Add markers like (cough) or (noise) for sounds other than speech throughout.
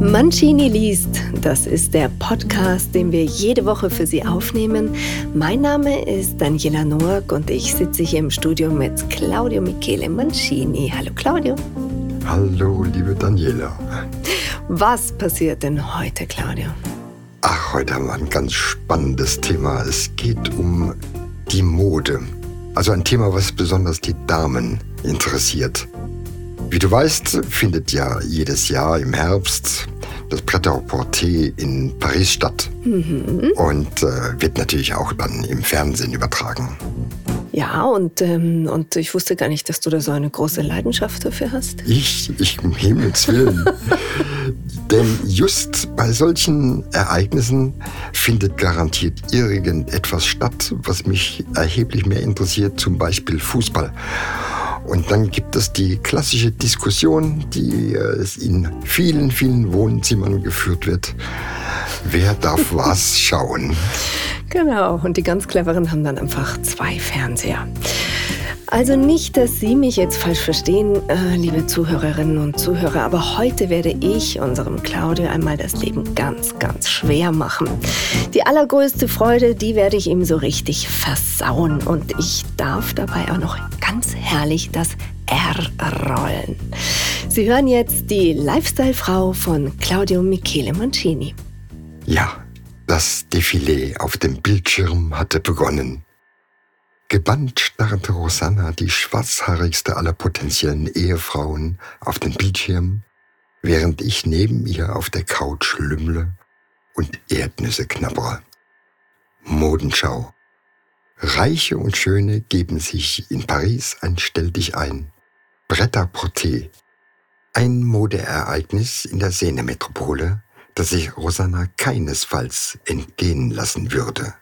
Mancini liest, das ist der Podcast, den wir jede Woche für Sie aufnehmen. Mein Name ist Daniela Noack und ich sitze hier im Studio mit Claudio Michele Mancini. Hallo Claudio. Hallo, liebe Daniela. Was passiert denn heute, Claudio? Ach, heute haben wir ein ganz spannendes Thema. Es geht um die Mode. Also ein Thema, was besonders die Damen interessiert. Wie du weißt, findet ja jedes Jahr im Herbst das Pret-à-Porter in Paris statt. Mhm. Und äh, wird natürlich auch dann im Fernsehen übertragen. Ja, und, ähm, und ich wusste gar nicht, dass du da so eine große Leidenschaft dafür hast. Ich, ich um Himmels Willen. (laughs) Denn just bei solchen Ereignissen findet garantiert irgendetwas statt, was mich erheblich mehr interessiert, zum Beispiel Fußball. Und dann gibt es die klassische Diskussion, die äh, in vielen, vielen Wohnzimmern geführt wird. Wer darf (laughs) was schauen? Genau, und die ganz Cleveren haben dann einfach zwei Fernseher. Also nicht, dass Sie mich jetzt falsch verstehen, äh, liebe Zuhörerinnen und Zuhörer, aber heute werde ich unserem Claudio einmal das Leben ganz, ganz schwer machen. Die allergrößte Freude, die werde ich ihm so richtig versauen und ich darf dabei auch noch ganz herrlich das R rollen. Sie hören jetzt die Lifestyle-Frau von Claudio Michele Mancini. Ja, das Defilé auf dem Bildschirm hatte begonnen. Gebannt starrte Rosanna, die schwarzhaarigste aller potenziellen Ehefrauen, auf den Bildschirm, während ich neben ihr auf der Couch lümmle und Erdnüsse knabbere. Modenschau. Reiche und Schöne geben sich in Paris ein Stell dich ein. Bretter Porté. Ein Modeereignis in der Sehnemetropole, das sich Rosanna keinesfalls entgehen lassen würde.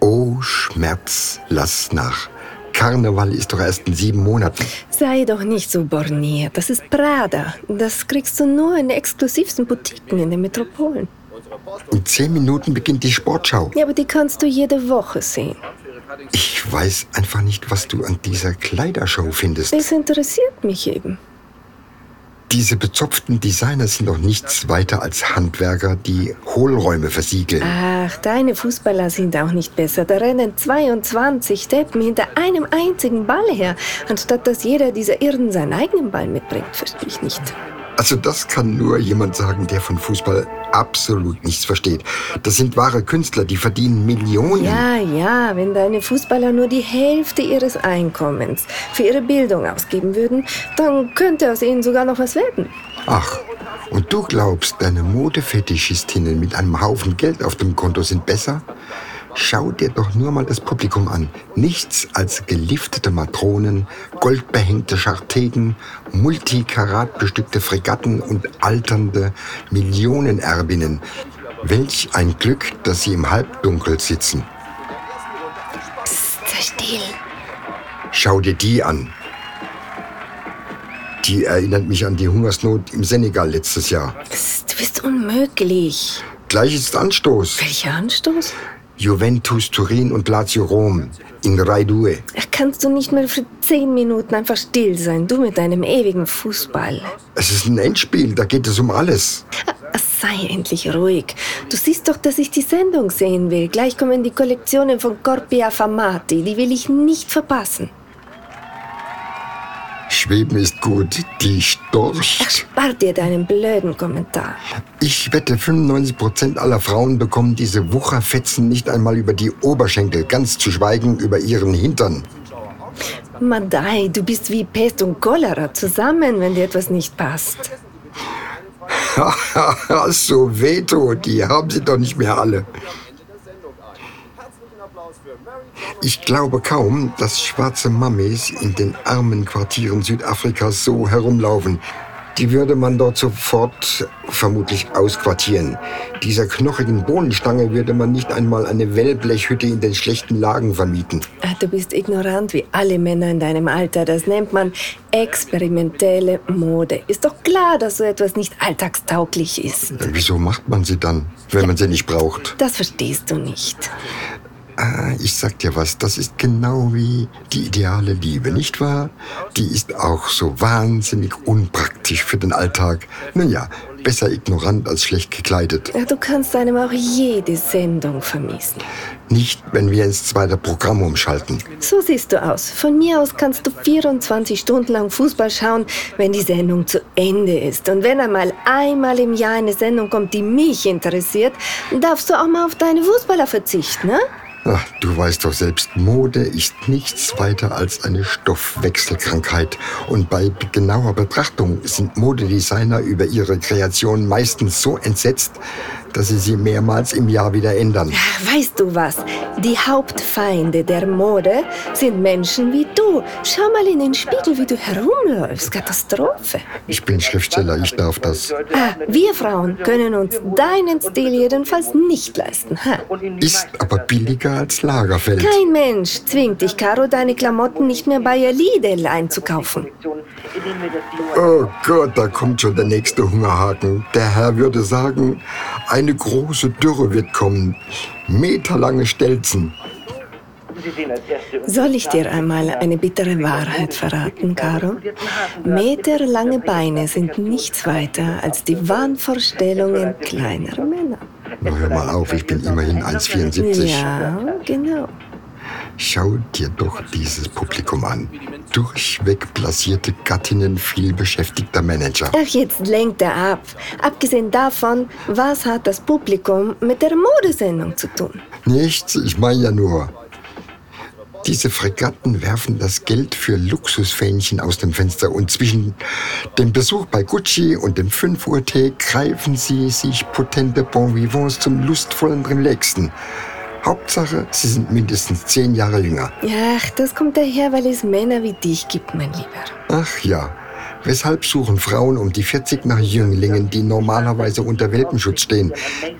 Oh Schmerz, lass nach. Karneval ist doch erst in sieben Monaten. Sei doch nicht so borniert. Das ist Prada. Das kriegst du nur in exklusivsten Boutiquen in den Metropolen. In zehn Minuten beginnt die Sportschau. Ja, aber die kannst du jede Woche sehen. Ich weiß einfach nicht, was du an dieser Kleidershow findest. Es interessiert mich eben. Diese bezopften Designer sind doch nichts weiter als Handwerker, die Hohlräume versiegeln. Ach, deine Fußballer sind auch nicht besser. Da rennen 22 Steppen hinter einem einzigen Ball her, anstatt dass jeder dieser Irren seinen eigenen Ball mitbringt. Verstehe ich nicht. Also das kann nur jemand sagen, der von Fußball absolut nichts versteht. Das sind wahre Künstler, die verdienen Millionen. Ja, ja, wenn deine Fußballer nur die Hälfte ihres Einkommens für ihre Bildung ausgeben würden, dann könnte aus ihnen sogar noch was werden. Ach, und du glaubst, deine Modefetischistinnen mit einem Haufen Geld auf dem Konto sind besser? Schau dir doch nur mal das Publikum an. Nichts als geliftete Matronen, goldbehängte Schartegen, multikarat bestückte Fregatten und alternde Millionenerbinnen. Welch ein Glück, dass sie im Halbdunkel sitzen. Psst, sei still. Schau dir die an. Die erinnert mich an die Hungersnot im Senegal letztes Jahr. Psst, du bist unmöglich. Gleich ist Anstoß. Welcher Anstoß? Juventus Turin und Lazio Rom in Rai 2. Kannst du nicht mal für zehn Minuten einfach still sein, du mit deinem ewigen Fußball? Es ist ein Endspiel, da geht es um alles. Sei endlich ruhig. Du siehst doch, dass ich die Sendung sehen will. Gleich kommen die Kollektionen von Corpi Affamati. Die will ich nicht verpassen. Schweben ist gut, die storcht. Spar dir deinen blöden Kommentar. Ich wette, 95% aller Frauen bekommen diese Wucherfetzen nicht einmal über die Oberschenkel, ganz zu schweigen über ihren Hintern. Madai, du bist wie Pest und Cholera zusammen, wenn dir etwas nicht passt. (laughs) so, Veto, die haben sie doch nicht mehr alle. Ich glaube kaum, dass schwarze Mammis in den armen Quartieren Südafrikas so herumlaufen. Die würde man dort sofort vermutlich ausquartieren. Dieser knochigen Bohnenstange würde man nicht einmal eine Wellblechhütte in den schlechten Lagen vermieten. Ah, du bist ignorant wie alle Männer in deinem Alter. Das nennt man experimentelle Mode. Ist doch klar, dass so etwas nicht alltagstauglich ist. Wieso macht man sie dann, wenn ja, man sie nicht braucht? Das verstehst du nicht. Ah, ich sag dir was, das ist genau wie die ideale Liebe, nicht wahr? Die ist auch so wahnsinnig unpraktisch für den Alltag. Nun ja, besser ignorant als schlecht gekleidet. Ja, du kannst einem auch jede Sendung vermiesen. Nicht, wenn wir ins zweite Programm umschalten. So siehst du aus. Von mir aus kannst du 24 Stunden lang Fußball schauen, wenn die Sendung zu Ende ist. Und wenn einmal einmal im Jahr eine Sendung kommt, die mich interessiert, darfst du auch mal auf deine Fußballer verzichten, ne? Ach, du weißt doch selbst, Mode ist nichts weiter als eine Stoffwechselkrankheit. Und bei genauer Betrachtung sind Modedesigner über ihre Kreation meistens so entsetzt, dass sie sie mehrmals im Jahr wieder ändern. Weißt du was? Die Hauptfeinde der Mode sind Menschen wie du. Schau mal in den Spiegel, wie du herumläufst. Katastrophe. Ich bin Schriftsteller, ich darf das. Ah, wir Frauen können uns deinen Stil jedenfalls nicht leisten. Ha? Ist aber billiger als Lagerfeld. Kein Mensch zwingt dich, Caro, deine Klamotten nicht mehr bei Lidl einzukaufen. Oh Gott, da kommt schon der nächste Hungerhaken. Der Herr würde sagen, eine große Dürre wird kommen. Meterlange Stelzen. Soll ich dir einmal eine bittere Wahrheit verraten, Caro? Meterlange Beine sind nichts weiter als die Wahnvorstellungen kleiner Männer. Na, hör mal auf, ich bin immerhin 1,74. Ja, genau. Schau dir doch dieses Publikum an. Durchweg blasierte Gattinnen vielbeschäftigter Manager. Ach, jetzt lenkt er ab. Abgesehen davon, was hat das Publikum mit der Modesendung zu tun? Nichts, ich meine ja nur. Diese Fregatten werfen das Geld für Luxusfähnchen aus dem Fenster und zwischen dem Besuch bei Gucci und dem 5 Uhr Tee greifen sie sich potente Bon Vivants zum lustvollen Relaxen. Hauptsache, sie sind mindestens zehn Jahre jünger. Ach, das kommt daher, weil es Männer wie dich gibt, mein Lieber. Ach ja, weshalb suchen Frauen um die 40 nach Jünglingen, die normalerweise unter Welpenschutz stehen?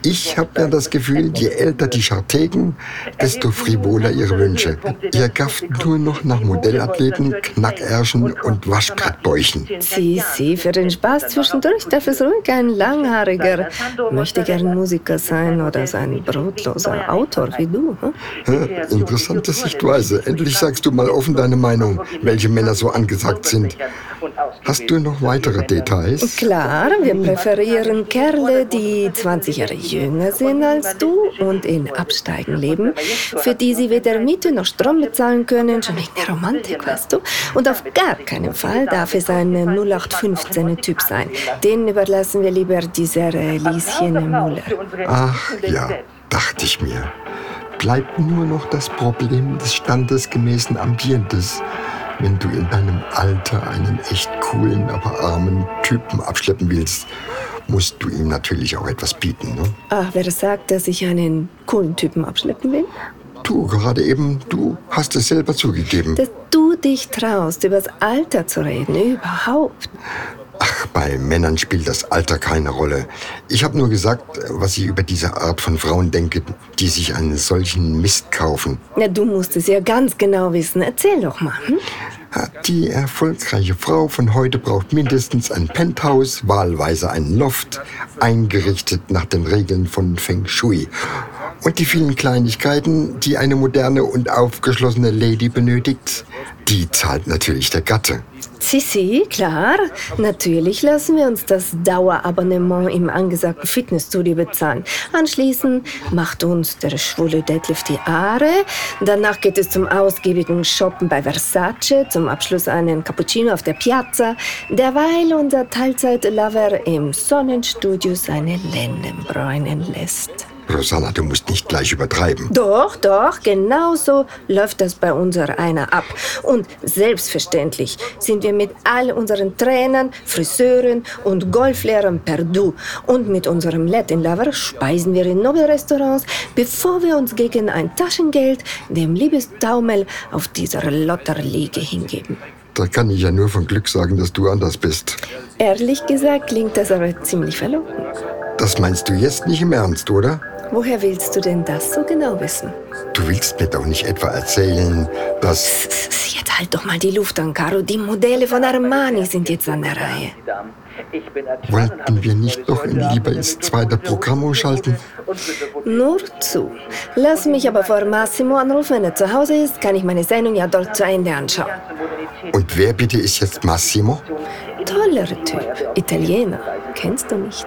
Ich habe ja das Gefühl, je älter die Schartegen, desto frivoler ihre Wünsche. Ihr gafft nur noch nach Modellathleten, Knackärschen und Waschbrettbäuchen. Sieh, sieh, für den Spaß zwischendurch darf es ruhig ein Langhaariger, möchte gern Musiker sein oder so ein brotloser Autor wie du. Hm? Ja, interessante Sichtweise. Endlich sagst du mal offen deine Meinung, welche Männer so angesagt sind. Hast du noch weitere Details? Klar, wir präferieren Kerle, die 20 Jahre jünger sind als du und in Absteigen leben, für die sie weder Miete noch Strom bezahlen können, schon wegen der Romantik, weißt du? Und auf gar keinen Fall darf es ein 0815-Typ sein. Den überlassen wir lieber dieser Lieschen Müller. Ach ja, dachte ich mir. Bleibt nur noch das Problem des standesgemäßen Ambientes wenn du in deinem Alter einen echt coolen, aber armen Typen abschleppen willst, musst du ihm natürlich auch etwas bieten. Ne? Ach, wer sagt, dass ich einen coolen Typen abschleppen will? Du, gerade eben, du hast es selber zugegeben. Dass du dich traust, über das Alter zu reden, überhaupt. Ach, bei Männern spielt das Alter keine Rolle. Ich habe nur gesagt, was ich über diese Art von Frauen denke, die sich einen solchen Mist kaufen. Na, du musst es ja ganz genau wissen. Erzähl doch mal. Hm? Die erfolgreiche Frau von heute braucht mindestens ein Penthouse, wahlweise ein Loft, eingerichtet nach den Regeln von Feng Shui. Und die vielen Kleinigkeiten, die eine moderne und aufgeschlossene Lady benötigt, die zahlt natürlich der Gatte. Sissi, klar. Natürlich lassen wir uns das Dauerabonnement im angesagten Fitnessstudio bezahlen. Anschließend macht uns der schwule Deadlift die Aare. Danach geht es zum ausgiebigen Shoppen bei Versace. Zum Abschluss einen Cappuccino auf der Piazza. Derweil unser Teilzeit-Lover im Sonnenstudio seine Lenden bräunen lässt. Rosanna, du musst nicht gleich übertreiben. Doch, doch, genau so läuft das bei unser einer ab. Und selbstverständlich sind wir mit all unseren Trainern, Friseuren und Golflehrern per Du. Und mit unserem Latin Lover speisen wir in Nobelrestaurants, bevor wir uns gegen ein Taschengeld dem Liebestaumel auf dieser Lotterliege hingeben. Da kann ich ja nur von Glück sagen, dass du anders bist. Ehrlich gesagt klingt das aber ziemlich verlockend. Das meinst du jetzt nicht im Ernst, oder? Woher willst du denn das so genau wissen? Du willst mir doch nicht etwa erzählen, dass... Jetzt Jetzt halt doch mal die Luft an, Caro. Die Modelle von Armani sind jetzt an der Reihe. Wollten wir nicht doch lieber ins zweite Programm umschalten? Nur zu. Lass mich aber vor Massimo anrufen. Wenn er zu Hause ist, kann ich meine Sendung ja dort zu Ende anschauen. Und wer bitte ist jetzt Massimo? Toller Typ. Italiener. Kennst du nicht?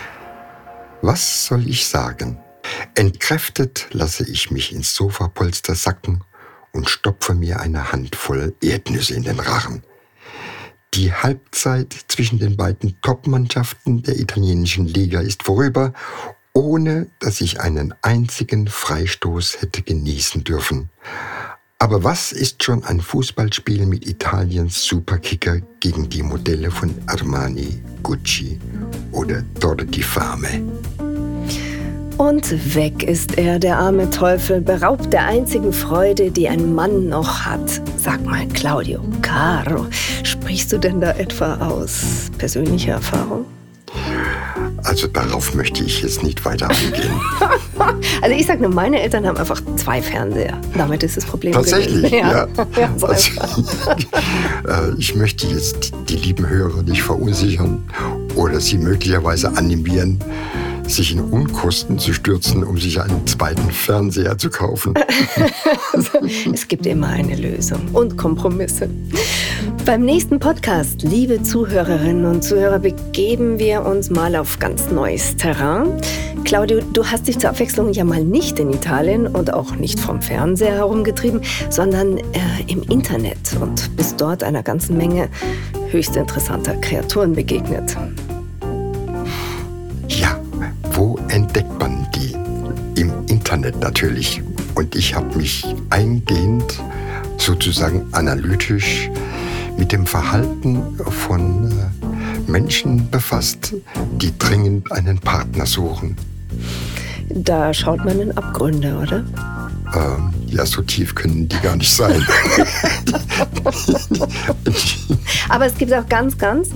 Was soll ich sagen? Entkräftet lasse ich mich ins Sofapolster sacken und stopfe mir eine Handvoll Erdnüsse in den Rachen. Die Halbzeit zwischen den beiden Topmannschaften der italienischen Liga ist vorüber, ohne dass ich einen einzigen Freistoß hätte genießen dürfen. Aber was ist schon ein Fußballspiel mit Italiens Superkicker gegen die Modelle von Armani, Gucci oder Torre di Fame? Und weg ist er, der arme Teufel, beraubt der einzigen Freude, die ein Mann noch hat. Sag mal, Claudio, Caro, sprichst du denn da etwa aus persönlicher Erfahrung? Also darauf möchte ich jetzt nicht weiter eingehen. (laughs) also ich sage nur, meine Eltern haben einfach zwei Fernseher. Damit ist das Problem Tatsächlich, gewesen. ja. (laughs) ja so (laughs) also, äh, ich möchte jetzt die lieben Hörer nicht verunsichern oder sie möglicherweise animieren, sich in Unkosten zu stürzen, um sich einen zweiten Fernseher zu kaufen. (laughs) es gibt immer eine Lösung und Kompromisse. Beim nächsten Podcast, liebe Zuhörerinnen und Zuhörer, begeben wir uns mal auf ganz neues Terrain. Claudio, du hast dich zur Abwechslung ja mal nicht in Italien und auch nicht vom Fernseher herumgetrieben, sondern äh, im Internet und bist dort einer ganzen Menge höchst interessanter Kreaturen begegnet. Internet natürlich. Und ich habe mich eingehend, sozusagen analytisch, mit dem Verhalten von äh, Menschen befasst, die dringend einen Partner suchen. Da schaut man in Abgründe, oder? Ähm, ja, so tief können die gar nicht sein. (laughs) Aber es gibt auch ganz, ganz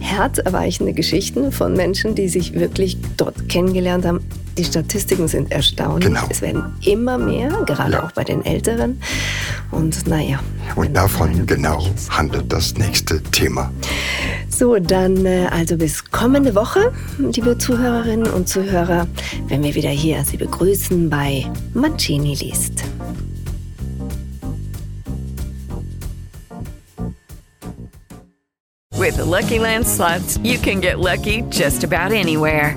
herzerweichende Geschichten von Menschen, die sich wirklich dort kennengelernt haben. Die Statistiken sind erstaunlich. Genau. Es werden immer mehr, gerade Ja. auch bei den Älteren. Und naja. Und davon genau handelt das nächste Thema. So, dann äh, also bis kommende Woche, liebe Zuhörerinnen und Zuhörer, wenn wir wieder hier Sie begrüßen bei Mancini liest. With the Lucky Land slots, you can get lucky just about anywhere.